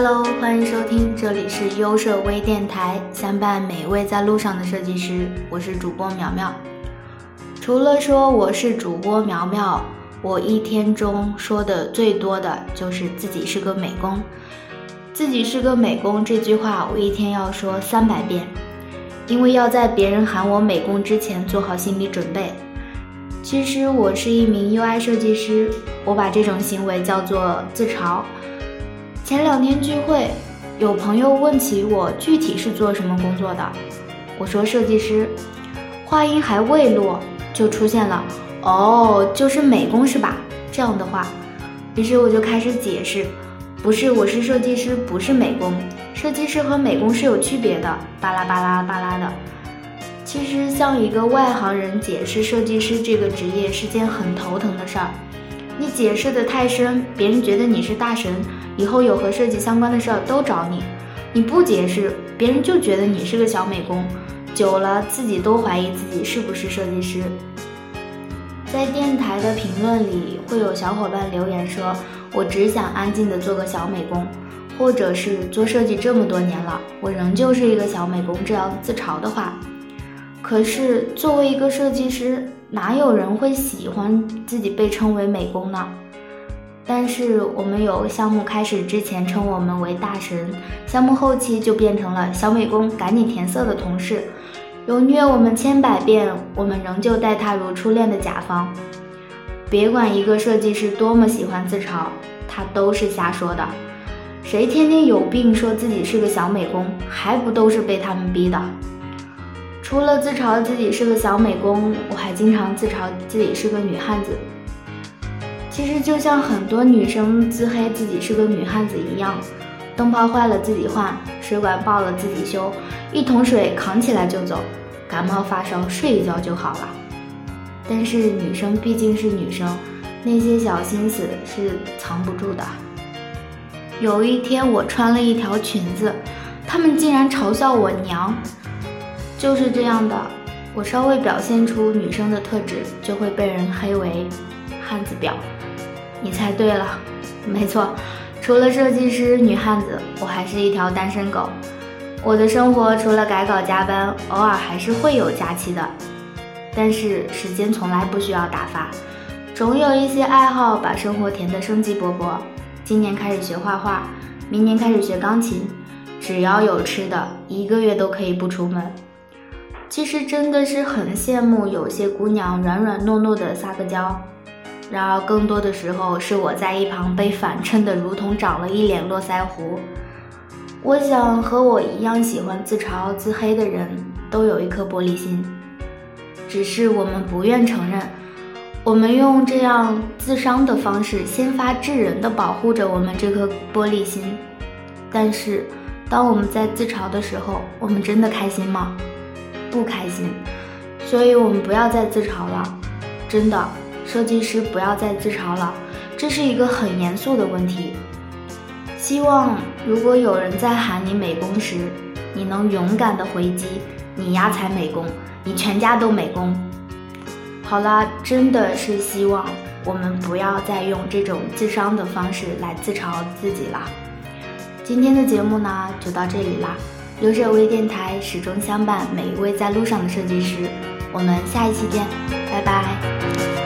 Hello，欢迎收听，这里是优设微电台，相伴每一位在路上的设计师，我是主播苗苗。除了说我是主播苗苗，我一天中说的最多的就是自己是个美工。自己是个美工这句话，我一天要说三百遍，因为要在别人喊我美工之前做好心理准备。其实我是一名 UI 设计师，我把这种行为叫做自嘲。前两天聚会，有朋友问起我具体是做什么工作的，我说设计师，话音还未落，就出现了哦，就是美工是吧？这样的话，于是我就开始解释，不是，我是设计师，不是美工，设计师和美工是有区别的，巴拉巴拉巴拉的。其实向一个外行人解释设计师这个职业是件很头疼的事儿，你解释的太深，别人觉得你是大神。以后有和设计相关的事儿都找你，你不解释，别人就觉得你是个小美工，久了自己都怀疑自己是不是设计师。在电台的评论里，会有小伙伴留言说：“我只想安静的做个小美工，或者是做设计这么多年了，我仍旧是一个小美工。”这样自嘲的话，可是作为一个设计师，哪有人会喜欢自己被称为美工呢？但是我们有项目开始之前称我们为大神，项目后期就变成了小美工，赶紧填色的同事。有虐我们千百遍，我们仍旧待他如初恋的甲方。别管一个设计师多么喜欢自嘲，他都是瞎说的。谁天天有病说自己是个小美工，还不都是被他们逼的？除了自嘲自己是个小美工，我还经常自嘲自己是个女汉子。其实就像很多女生自黑自己是个女汉子一样，灯泡坏了自己换，水管爆了自己修，一桶水扛起来就走，感冒发烧睡一觉就好了。但是女生毕竟是女生，那些小心思是藏不住的。有一天我穿了一条裙子，他们竟然嘲笑我娘。就是这样的，我稍微表现出女生的特质，就会被人黑为汉子婊。你猜对了，没错，除了设计师、女汉子，我还是一条单身狗。我的生活除了改稿加班，偶尔还是会有假期的，但是时间从来不需要打发，总有一些爱好把生活填得生机勃勃。今年开始学画画，明年开始学钢琴，只要有吃的，一个月都可以不出门。其实真的是很羡慕有些姑娘软软糯糯的撒个娇。然而，更多的时候是我在一旁被反衬的，如同长了一脸络腮胡。我想和我一样喜欢自嘲自黑的人都有一颗玻璃心，只是我们不愿承认。我们用这样自伤的方式，先发制人的保护着我们这颗玻璃心。但是，当我们在自嘲的时候，我们真的开心吗？不开心。所以，我们不要再自嘲了，真的。设计师不要再自嘲了，这是一个很严肃的问题。希望如果有人在喊你美工时，你能勇敢的回击：“你丫才美工，你全家都美工。”好啦，真的是希望我们不要再用这种自伤的方式来自嘲自己了。今天的节目呢，就到这里啦。留着微电台始终相伴每一位在路上的设计师，我们下一期见，拜拜。